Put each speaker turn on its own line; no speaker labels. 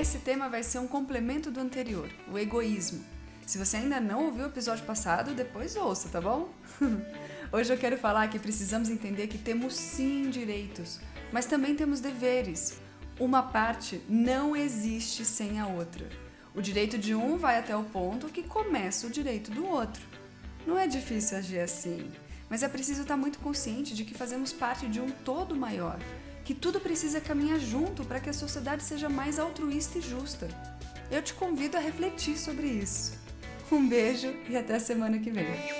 Esse tema vai ser um complemento do anterior, o egoísmo. Se você ainda não ouviu o episódio passado, depois ouça, tá bom? Hoje eu quero falar que precisamos entender que temos sim direitos, mas também temos deveres. Uma parte não existe sem a outra. O direito de um vai até o ponto que começa o direito do outro. Não é difícil agir assim, mas é preciso estar muito consciente de que fazemos parte de um todo maior, que tudo precisa caminhar junto para que a sociedade seja mais altruísta e justa. Eu te convido a refletir sobre isso. Um beijo e até a semana que vem.